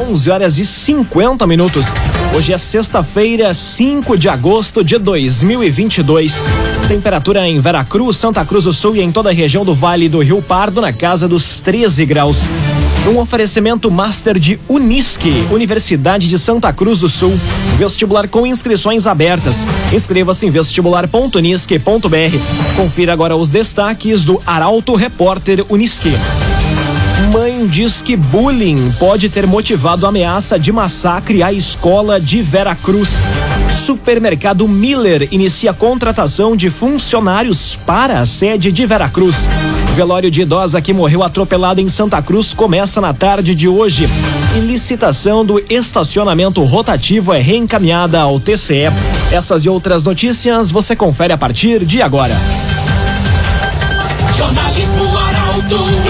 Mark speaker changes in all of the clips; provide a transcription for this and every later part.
Speaker 1: 11 horas e 50 minutos. Hoje é sexta-feira, 5 de agosto de 2022. Temperatura em Veracruz, Santa Cruz do Sul e em toda a região do Vale do Rio Pardo na casa dos 13 graus. Um oferecimento master de Unisque, Universidade de Santa Cruz do Sul. Vestibular com inscrições abertas. Inscreva-se em vestibular.unisque.br. Confira agora os destaques do Arauto Repórter Unisque. Diz que bullying pode ter motivado ameaça de massacre à escola de Veracruz. Supermercado Miller inicia contratação de funcionários para a sede de Veracruz. Velório de idosa que morreu atropelada em Santa Cruz começa na tarde de hoje. E licitação do estacionamento rotativo é reencaminhada ao TCE. Essas e outras notícias você confere a partir de agora.
Speaker 2: Jornalismo Arauto.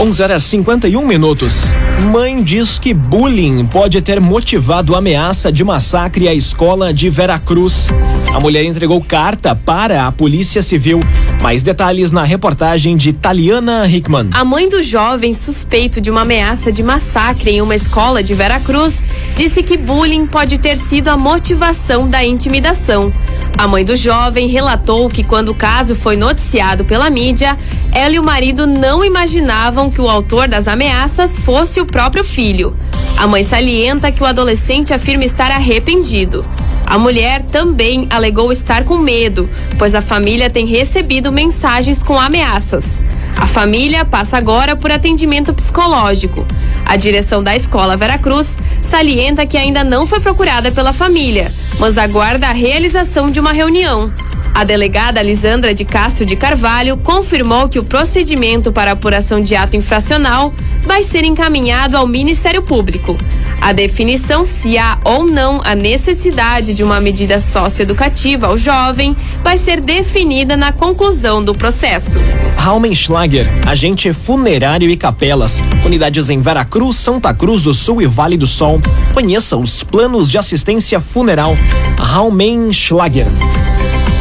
Speaker 1: 11 horas 51 minutos. Mãe diz que bullying pode ter motivado ameaça de massacre à escola de Veracruz. A mulher entregou carta para a Polícia Civil. Mais detalhes na reportagem de Taliana Hickman.
Speaker 3: A mãe do jovem suspeito de uma ameaça de massacre em uma escola de Veracruz disse que bullying pode ter sido a motivação da intimidação. A mãe do jovem relatou que quando o caso foi noticiado pela mídia, ela e o marido não imaginavam que o autor das ameaças fosse o próprio filho. A mãe salienta que o adolescente afirma estar arrependido. A mulher também alegou estar com medo, pois a família tem recebido mensagens com ameaças. A família passa agora por atendimento psicológico. A direção da escola Veracruz salienta que ainda não foi procurada pela família, mas aguarda a realização de uma reunião. A delegada Lisandra de Castro de Carvalho confirmou que o procedimento para apuração de ato infracional vai ser encaminhado ao Ministério Público. A definição se há ou não a necessidade de uma medida socioeducativa ao jovem vai ser definida na conclusão do processo.
Speaker 1: Raumenschlager, agente funerário e capelas. Unidades em Veracruz, Santa Cruz do Sul e Vale do Sol. Conheça os planos de assistência funeral. Raumenschlager.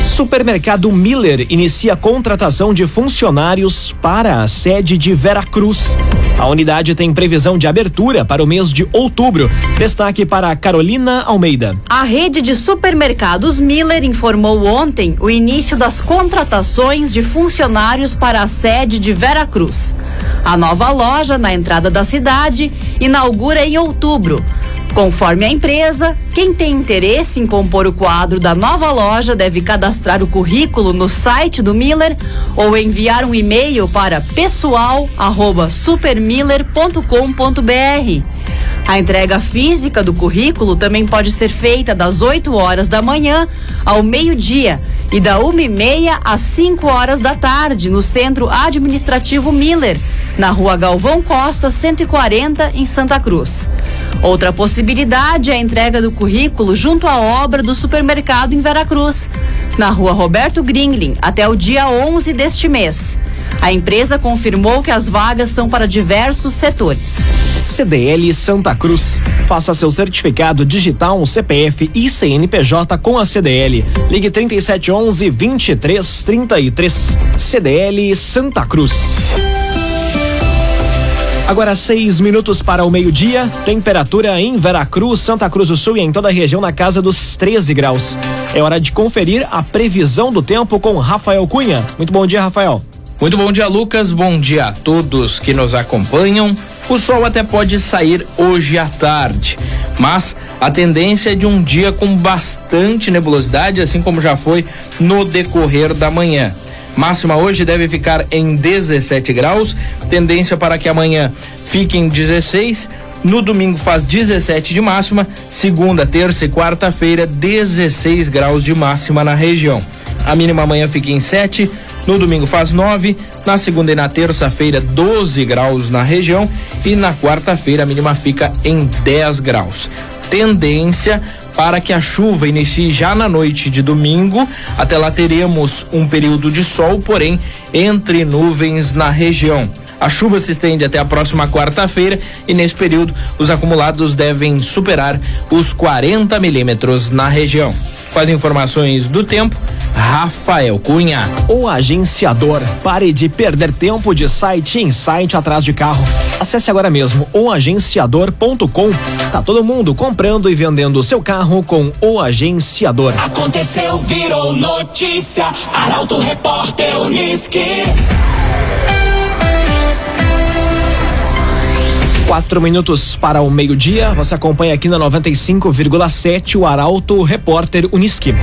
Speaker 1: Supermercado Miller inicia contratação de funcionários para a sede de Veracruz. A unidade tem previsão de abertura para o mês de outubro. Destaque para Carolina Almeida.
Speaker 4: A rede de supermercados Miller informou ontem o início das contratações de funcionários para a sede de Veracruz. A nova loja, na entrada da cidade, inaugura em outubro. Conforme a empresa, quem tem interesse em compor o quadro da nova loja deve cadastrar o currículo no site do Miller ou enviar um e-mail para pessoal@supermiller.com.br. A entrega física do currículo também pode ser feita das 8 horas da manhã ao meio-dia e da uma e meia às 5 horas da tarde no Centro Administrativo Miller, na Rua Galvão Costa, 140, em Santa Cruz. Outra possibilidade é a entrega do currículo junto à obra do supermercado em Veracruz, na Rua Roberto Gringlin, até o dia 11 deste mês. A empresa confirmou que as vagas são para diversos setores.
Speaker 1: CDL Santa Cruz. Faça seu certificado digital, CPF e CNPJ com a CDL. Ligue 3711 2333. CDL Santa Cruz. Agora seis minutos para o meio-dia. Temperatura em Veracruz, Santa Cruz do Sul e em toda a região na casa dos 13 graus. É hora de conferir a previsão do tempo com Rafael Cunha. Muito bom dia, Rafael.
Speaker 5: Muito bom dia, Lucas. Bom dia a todos que nos acompanham. O sol até pode sair hoje à tarde, mas a tendência é de um dia com bastante nebulosidade, assim como já foi no decorrer da manhã. Máxima hoje deve ficar em 17 graus, tendência para que amanhã fique em 16. No domingo faz 17 de máxima, segunda, terça e quarta-feira 16 graus de máxima na região. A mínima amanhã fica em 7, no domingo faz 9, na segunda e na terça-feira 12 graus na região e na quarta-feira a mínima fica em 10 graus. tendência para que a chuva inicie já na noite de domingo. Até lá teremos um período de sol, porém entre nuvens na região. A chuva se estende até a próxima quarta-feira e nesse período os acumulados devem superar os 40 milímetros na região. Com as informações do tempo, Rafael Cunha.
Speaker 1: O agenciador. Pare de perder tempo de site em site atrás de carro. Acesse agora mesmo oagenciador.com. Tá todo mundo comprando e vendendo seu carro com o agenciador.
Speaker 2: Aconteceu, virou notícia. Arauto Repórter Uniski.
Speaker 1: Quatro minutos para o meio-dia. Você acompanha aqui na 95,7 o Arauto Repórter Uniski.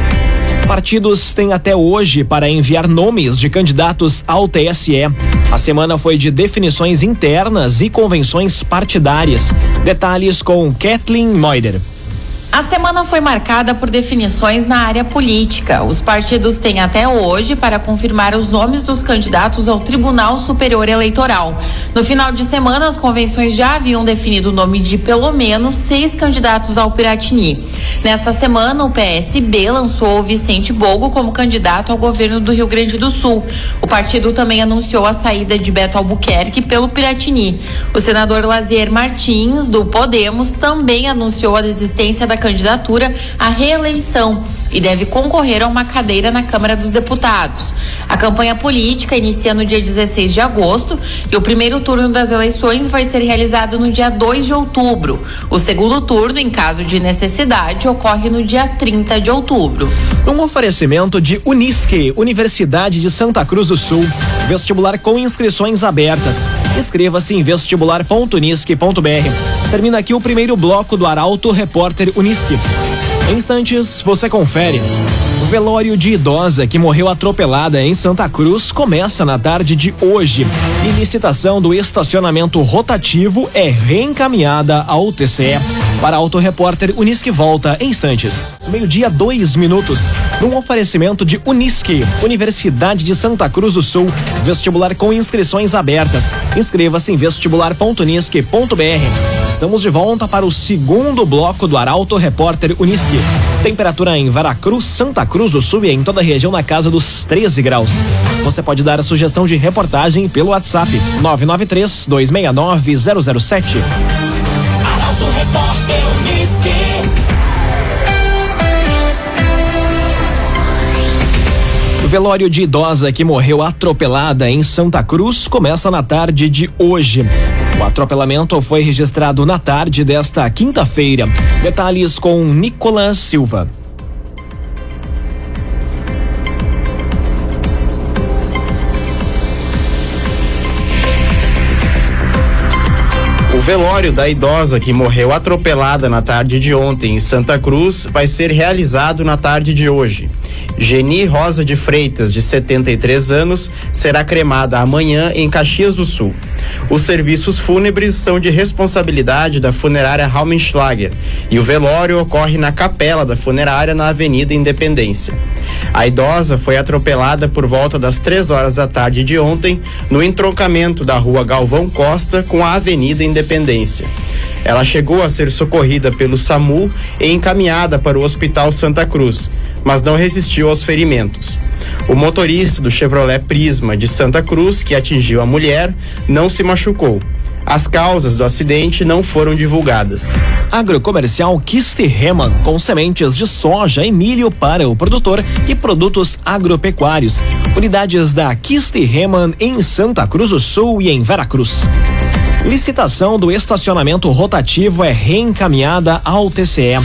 Speaker 1: Partidos têm até hoje para enviar nomes de candidatos ao TSE. A semana foi de definições internas e convenções partidárias. Detalhes com Kathleen Moider.
Speaker 6: A semana foi marcada por definições na área política. Os partidos têm até hoje para confirmar os nomes dos candidatos ao Tribunal Superior Eleitoral. No final de semana, as convenções já haviam definido o nome de pelo menos seis candidatos ao Piratini. Nesta semana, o PSB lançou o Vicente Bogo como candidato ao governo do Rio Grande do Sul. O partido também anunciou a saída de Beto Albuquerque pelo Piratini. O senador Lazier Martins, do Podemos, também anunciou a desistência da candidatura à reeleição e deve concorrer a uma cadeira na Câmara dos Deputados. A campanha política inicia no dia 16 de agosto e o primeiro turno das eleições vai ser realizado no dia 2 de outubro. O segundo turno, em caso de necessidade, ocorre no dia 30 de outubro.
Speaker 1: Um oferecimento de Unisque, Universidade de Santa Cruz do Sul. Vestibular com inscrições abertas. Inscreva-se em vestibular.unisque.br. Termina aqui o primeiro bloco do Arauto Repórter Unisque. Em instantes, você confere. O velório de idosa que morreu atropelada em Santa Cruz começa na tarde de hoje. E licitação do estacionamento rotativo é reencaminhada ao TCE. Para Auto Repórter Unisque volta em instantes. Meio-dia, dois minutos. Num oferecimento de Unisque, Universidade de Santa Cruz do Sul. Vestibular com inscrições abertas. Inscreva-se em vestibular.unisque.br. Estamos de volta para o segundo bloco do Arauto Repórter Unisque. Temperatura em Veracruz, Santa Cruz do Sul e em toda a região na casa dos 13 graus. Você pode dar a sugestão de reportagem pelo WhatsApp 993 269 007.
Speaker 2: Arauto Repórter Uniski.
Speaker 1: O velório de idosa que morreu atropelada em Santa Cruz começa na tarde de hoje. O atropelamento foi registrado na tarde desta quinta-feira. Detalhes com Nicolas Silva.
Speaker 7: O velório da idosa que morreu atropelada na tarde de ontem em Santa Cruz vai ser realizado na tarde de hoje. Geni Rosa de Freitas, de 73 anos, será cremada amanhã em Caxias do Sul. Os serviços fúnebres são de responsabilidade da funerária Raumenschlager e o velório ocorre na capela da funerária na Avenida Independência. A idosa foi atropelada por volta das três horas da tarde de ontem no entroncamento da rua Galvão Costa com a Avenida Independência. Ela chegou a ser socorrida pelo SAMU e encaminhada para o Hospital Santa Cruz, mas não resistiu aos ferimentos. O motorista do Chevrolet Prisma de Santa Cruz, que atingiu a mulher, não se machucou. As causas do acidente não foram divulgadas.
Speaker 1: Agrocomercial Kisterreman, com sementes de soja e milho para o produtor e produtos agropecuários. Unidades da Kisterreman em Santa Cruz do Sul e em Veracruz. Licitação do estacionamento rotativo é reencaminhada ao TCE.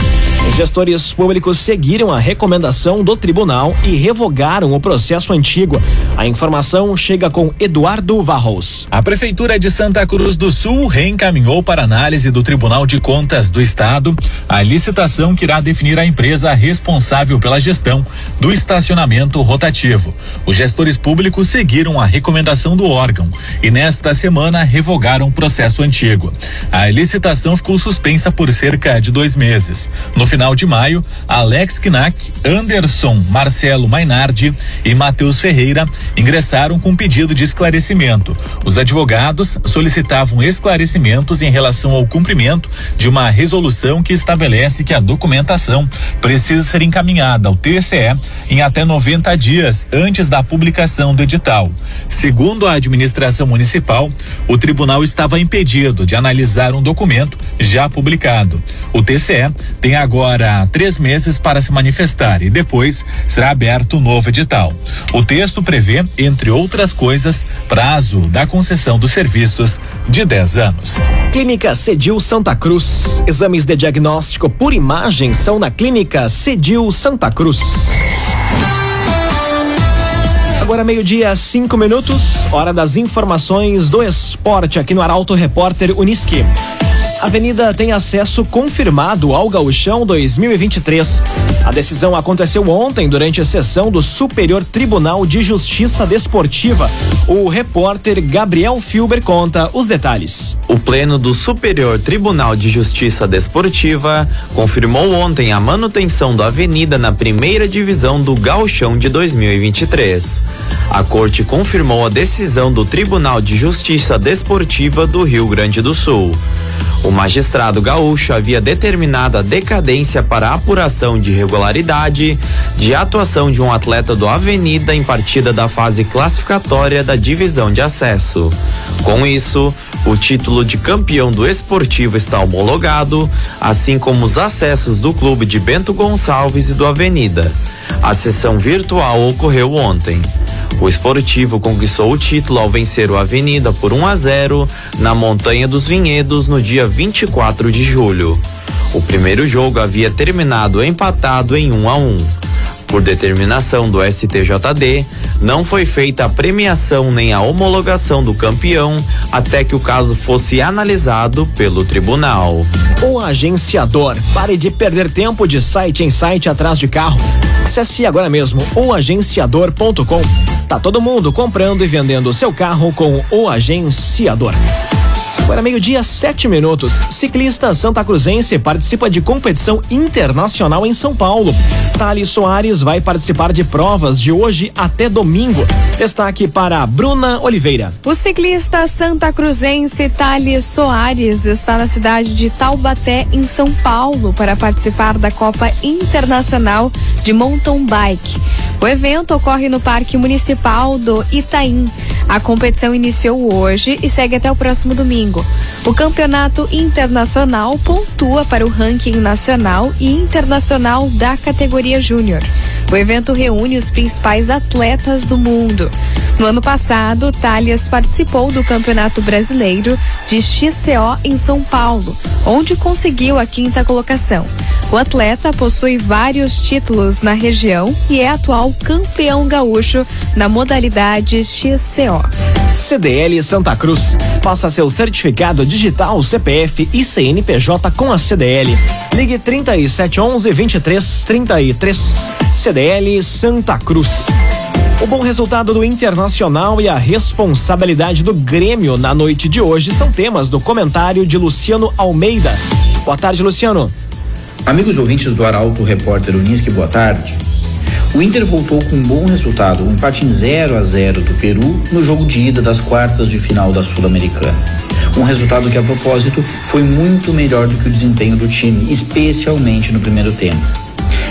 Speaker 1: Os gestores públicos seguiram a recomendação do tribunal e revogaram o processo antigo. A informação chega com Eduardo Varros.
Speaker 8: A Prefeitura de Santa Cruz do Sul reencaminhou para análise do Tribunal de Contas do Estado a licitação que irá definir a empresa responsável pela gestão do estacionamento rotativo. Os gestores públicos seguiram a recomendação do órgão e nesta semana revogaram o processo antigo. A licitação ficou suspensa por cerca de dois meses. No final de maio, Alex Knack, Anderson, Marcelo Mainardi e Matheus Ferreira ingressaram com pedido de esclarecimento. Os advogados solicitavam esclarecimentos em relação ao cumprimento de uma resolução que estabelece que a documentação precisa ser encaminhada ao TCE em até 90 dias antes da publicação do edital. Segundo a administração municipal, o tribunal estava impedido de analisar um documento já publicado. O TCE tem agora três meses para se manifestar e depois será aberto um novo edital. O texto prevê, entre outras coisas, prazo da concessão dos serviços de 10 anos.
Speaker 1: Clínica Cedil Santa Cruz. Exames de diagnóstico por imagem são na Clínica Cedil Santa Cruz. Agora meio-dia, cinco minutos, hora das informações do esporte aqui no Arauto Repórter Uniski. Avenida tem acesso confirmado ao Gauchão 2023. A decisão aconteceu ontem durante a sessão do Superior Tribunal de Justiça Desportiva. O repórter Gabriel Filber conta os detalhes.
Speaker 9: O Pleno do Superior Tribunal de Justiça Desportiva confirmou ontem a manutenção da avenida na primeira divisão do Gauchão de 2023. A Corte confirmou a decisão do Tribunal de Justiça Desportiva do Rio Grande do Sul. O magistrado gaúcho havia determinado a decadência para apuração de irregularidade de atuação de um atleta do Avenida em partida da fase classificatória da divisão de acesso. Com isso, o título de campeão do esportivo está homologado, assim como os acessos do clube de Bento Gonçalves e do Avenida. A sessão virtual ocorreu ontem. O esportivo conquistou o título ao vencer o Avenida por 1 a 0 na Montanha dos Vinhedos no dia 24 de julho. O primeiro jogo havia terminado empatado em 1 a 1. Por determinação do STJD, não foi feita a premiação nem a homologação do campeão até que o caso fosse analisado pelo tribunal.
Speaker 1: O agenciador. Pare de perder tempo de site em site atrás de carro. Acesse agora mesmo oagenciador.com. Tá todo mundo comprando e vendendo seu carro com o agenciador. Agora meio-dia, sete minutos. Ciclista Santa Cruzense participa de competição internacional em São Paulo. Thales Soares vai participar de provas de hoje até domingo. Destaque para Bruna Oliveira.
Speaker 10: O ciclista Santa Cruzense Thales Soares está na cidade de Taubaté, em São Paulo, para participar da Copa Internacional de Mountain Bike. O evento ocorre no Parque Municipal do Itaim. A competição iniciou hoje e segue até o próximo domingo. O campeonato internacional pontua para o ranking nacional e internacional da categoria júnior. O evento reúne os principais atletas do mundo. No ano passado, Thalias participou do Campeonato Brasileiro de XCO em São Paulo, onde conseguiu a quinta colocação. O atleta possui vários títulos na região e é atual campeão gaúcho na modalidade XCO.
Speaker 1: CDL Santa Cruz. Faça seu certificado digital CPF e CNPJ com a CDL. Ligue 3711 2333. CDL Santa Cruz. O bom resultado do Internacional e a responsabilidade do Grêmio na noite de hoje são temas do comentário de Luciano Almeida. Boa tarde, Luciano.
Speaker 11: Amigos ouvintes do Arauto Repórter Unisque, boa tarde. O Inter voltou com um bom resultado, um empate em 0 a 0 do Peru no jogo de ida das quartas de final da Sul-Americana. Um resultado que, a propósito, foi muito melhor do que o desempenho do time, especialmente no primeiro tempo.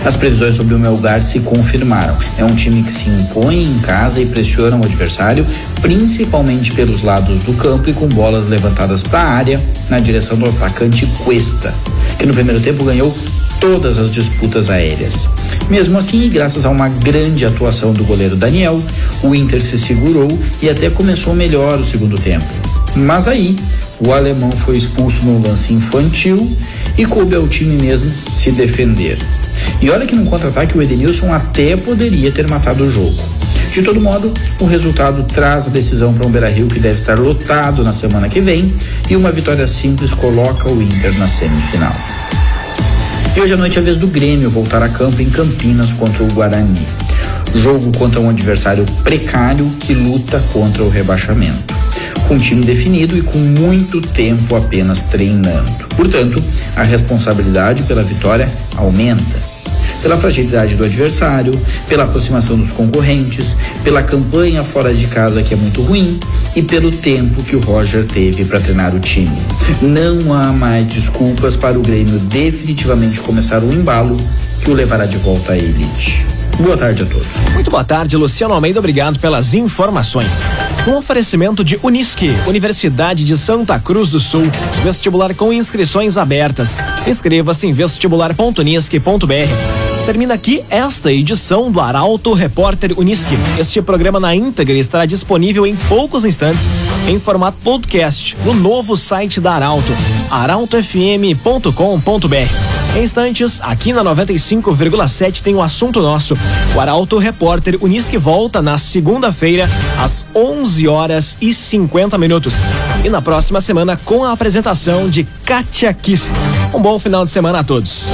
Speaker 11: As previsões sobre o Melgar se confirmaram. É um time que se impõe em casa e pressiona o adversário, principalmente pelos lados do campo e com bolas levantadas para a área na direção do atacante Cuesta, que no primeiro tempo ganhou todas as disputas aéreas. Mesmo assim, graças a uma grande atuação do goleiro Daniel, o Inter se segurou e até começou melhor o segundo tempo. Mas aí, o alemão foi expulso num lance infantil e coube ao time mesmo se defender. E olha que no contra-ataque o Edenilson até poderia ter matado o jogo. De todo modo, o resultado traz a decisão para um Beira-Rio que deve estar lotado na semana que vem e uma vitória simples coloca o Inter na semifinal. E hoje à noite é a vez do Grêmio voltar a campo em Campinas contra o Guarani. Jogo contra um adversário precário que luta contra o rebaixamento. Com time definido e com muito tempo apenas treinando. Portanto, a responsabilidade pela vitória aumenta pela fragilidade do adversário, pela aproximação dos concorrentes, pela campanha fora de casa que é muito ruim e pelo tempo que o Roger teve para treinar o time. Não há mais desculpas para o Grêmio definitivamente começar o embalo que o levará de volta à elite. Boa tarde a todos.
Speaker 1: Muito boa tarde, Luciano Almeida. Obrigado pelas informações. Um oferecimento de Unisque, Universidade de Santa Cruz do Sul. Vestibular com inscrições abertas. Inscreva-se em vestibular.unisque.br. Termina aqui esta edição do Arauto Repórter Unisque. Este programa na íntegra estará disponível em poucos instantes em formato podcast no novo site da Arauto, arautofm.com.br. Em instantes, aqui na 95,7 tem o um assunto nosso. O Arauto Repórter Unisque volta na segunda-feira, às 11 horas e 50 minutos. E na próxima semana com a apresentação de Katia Kist. Um bom final de semana a todos.